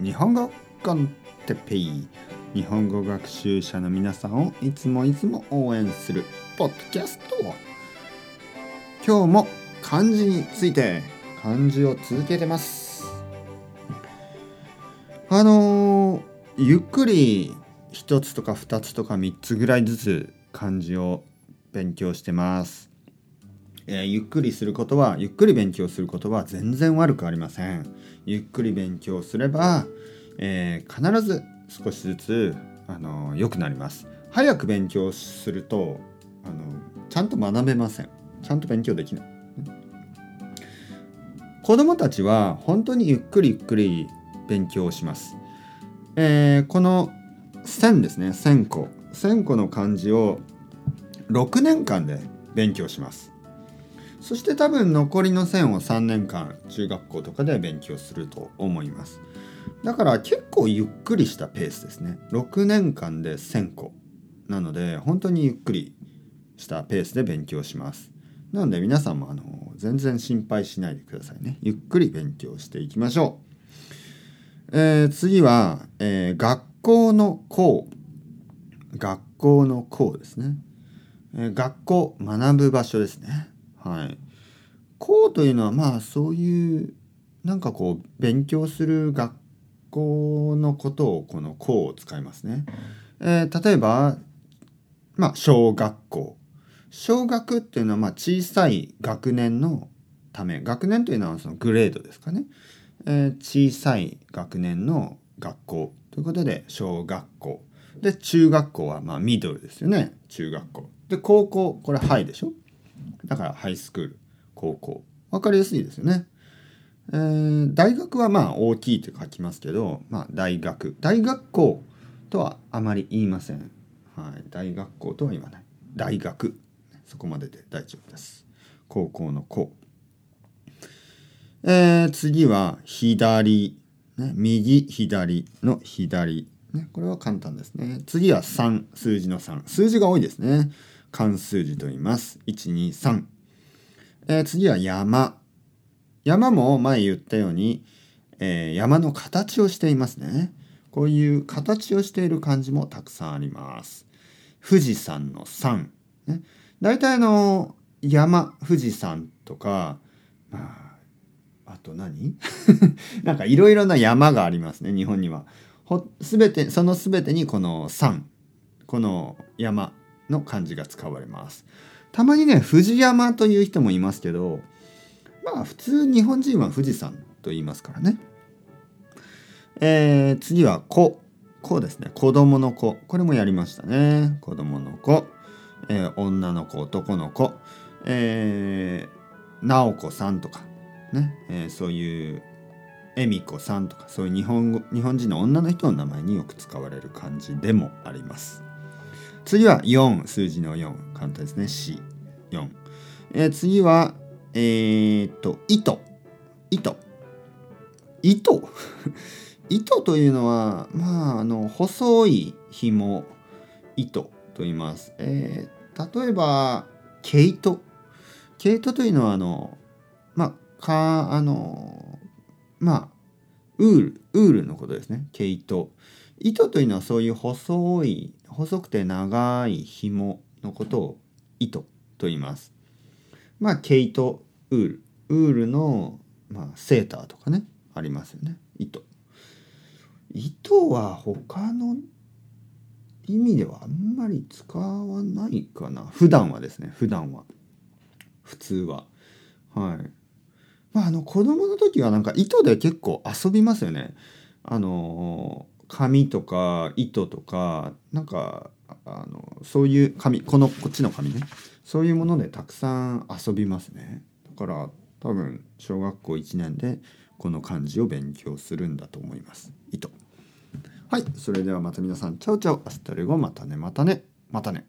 日本語コンテッペイ日本語学習者の皆さんをいつもいつも応援するポッドキャスト。今日も漢字について漢字を続けてます。あのー、ゆっくり一つとか二つとか三つぐらいずつ漢字を勉強してます。えー、ゆっくりすることはゆっくり勉強することは全然悪くありません。ゆっくり勉強すれば、えー、必ず少しずつあの良くなります。早く勉強するとあのちゃんと学べません。ちゃんと勉強できない。子供たちは本当にゆっくりゆっくり勉強します、えー、この線ですね線個線個の漢字を6年間で勉強します。そして多分残りの線を3年間中学校とかで勉強すると思います。だから結構ゆっくりしたペースですね。6年間で1000個なので本当にゆっくりしたペースで勉強します。なので皆さんもあの全然心配しないでくださいね。ゆっくり勉強していきましょう、えー、次は、えー、学校の校。学校の校ですね、えー、学校学ぶ場所ですね。はい。校というのはまあそういうなんかこう勉強する学校のことをこの校を使いますね。えー、例えばまあ小学校。小学っていうのはまあ小さい学年のため学年というのはそのグレードですかね。えー、小さい学年の学校ということで小学校。で中学校はまあミドルですよね中学校。で高校これハイでしょ？だからハイスクール高校分かりやすいですよね。えー、大学はまあ大きいと書きますけど、まあ、大学大学校とはあまり言いません。はい、大学校とは言わない。大学そこまでで大丈夫です。高校の校。えー、次は左、ね、右左の左、ね、これは簡単ですね。次は3数字の3数字が多いですね。関数字と言います。123、えー、次は山。山も前言ったように、えー、山の形をしていますね。こういう形をしている漢字もたくさんあります。富士山の山、ね、大体の山富士山とかまああと何？なんかいろいろな山がありますね日本には。すべてそのすべてにこの山。この山の漢字が使われます。たまにね藤山という人もいますけどまあ普通日本人は富士山と言いますからね。えー、次は子。子ですね。子供の子。これもやりましたね。子供の子。えー、女の子、男の子。えー、直子さんとか。ね。えー、そういう恵美子さんとかそういう日本語日本人の女の人の名前によく使われる漢字でもあります。次は4、数字の4。簡単ですね。4。4。えー、次は、えー、っと、糸。糸。糸？糸というのは、まあ、あの、細い紐、糸と言います。えー、例えば、毛糸。毛糸というのは、あの、まあ、か、あの、まあ、ウール、ウールのことですね。毛糸。糸というのはそういう細い細くて長い紐のことを糸と言います。まあ毛糸ウール。ウールの、まあ、セーターとかね。ありますよね。糸。糸は他の意味ではあんまり使わないかな。普段はですね。普段は。普通は。はい。まああの子供の時はなんか糸で結構遊びますよね。あの紙とか糸とかなんかあのそういう紙このこっちの紙ね。そういうものでたくさん遊びますね。だから多分小学校1年でこの漢字を勉強するんだと思います。糸。はい。それではまた皆さん ciao ciao。 hasta luego またねまたね。またね。